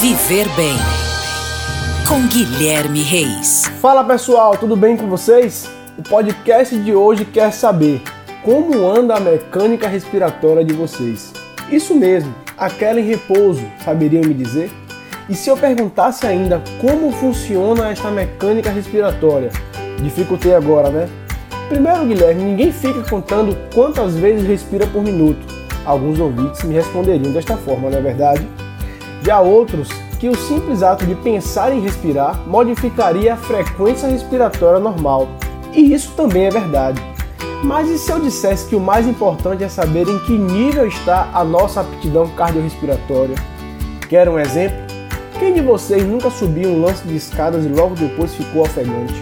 Viver Bem com Guilherme Reis. Fala pessoal, tudo bem com vocês? O podcast de hoje quer saber como anda a mecânica respiratória de vocês. Isso mesmo, aquela em repouso, saberiam me dizer? E se eu perguntasse ainda como funciona esta mecânica respiratória? Dificultei agora, né? Primeiro, Guilherme, ninguém fica contando quantas vezes respira por minuto. Alguns ouvintes me responderiam desta forma, não é verdade? Já outros que o simples ato de pensar em respirar modificaria a frequência respiratória normal. E isso também é verdade. Mas e se eu dissesse que o mais importante é saber em que nível está a nossa aptidão cardiorrespiratória? Quer um exemplo? Quem de vocês nunca subiu um lance de escadas e logo depois ficou ofegante?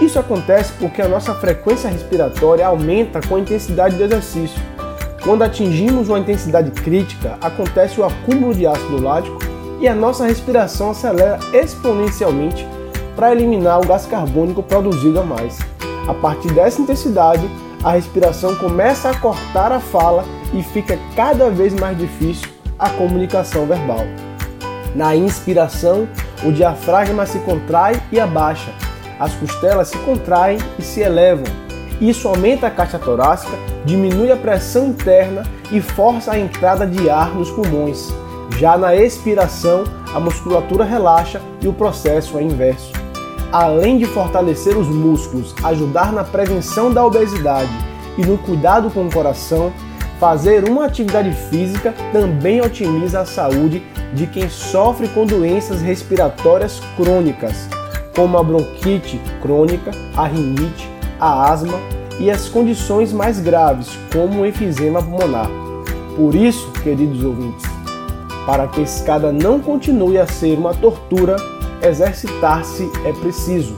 Isso acontece porque a nossa frequência respiratória aumenta com a intensidade do exercício. Quando atingimos uma intensidade crítica, acontece o acúmulo de ácido lático e a nossa respiração acelera exponencialmente para eliminar o gás carbônico produzido a mais. A partir dessa intensidade, a respiração começa a cortar a fala e fica cada vez mais difícil a comunicação verbal. Na inspiração, o diafragma se contrai e abaixa, as costelas se contraem e se elevam. Isso aumenta a caixa torácica, diminui a pressão interna e força a entrada de ar nos pulmões. Já na expiração, a musculatura relaxa e o processo é inverso. Além de fortalecer os músculos, ajudar na prevenção da obesidade e no cuidado com o coração, fazer uma atividade física também otimiza a saúde de quem sofre com doenças respiratórias crônicas, como a bronquite crônica, a rinite, a asma e as condições mais graves, como o enfisema pulmonar. Por isso, queridos ouvintes, para que a escada não continue a ser uma tortura, exercitar-se é preciso.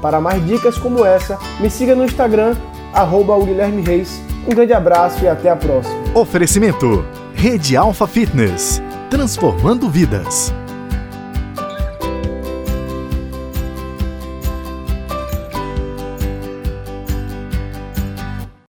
Para mais dicas como essa, me siga no Instagram, arroba Guilherme Reis. Um grande abraço e até a próxima. Oferecimento: Rede Alfa Fitness transformando vidas.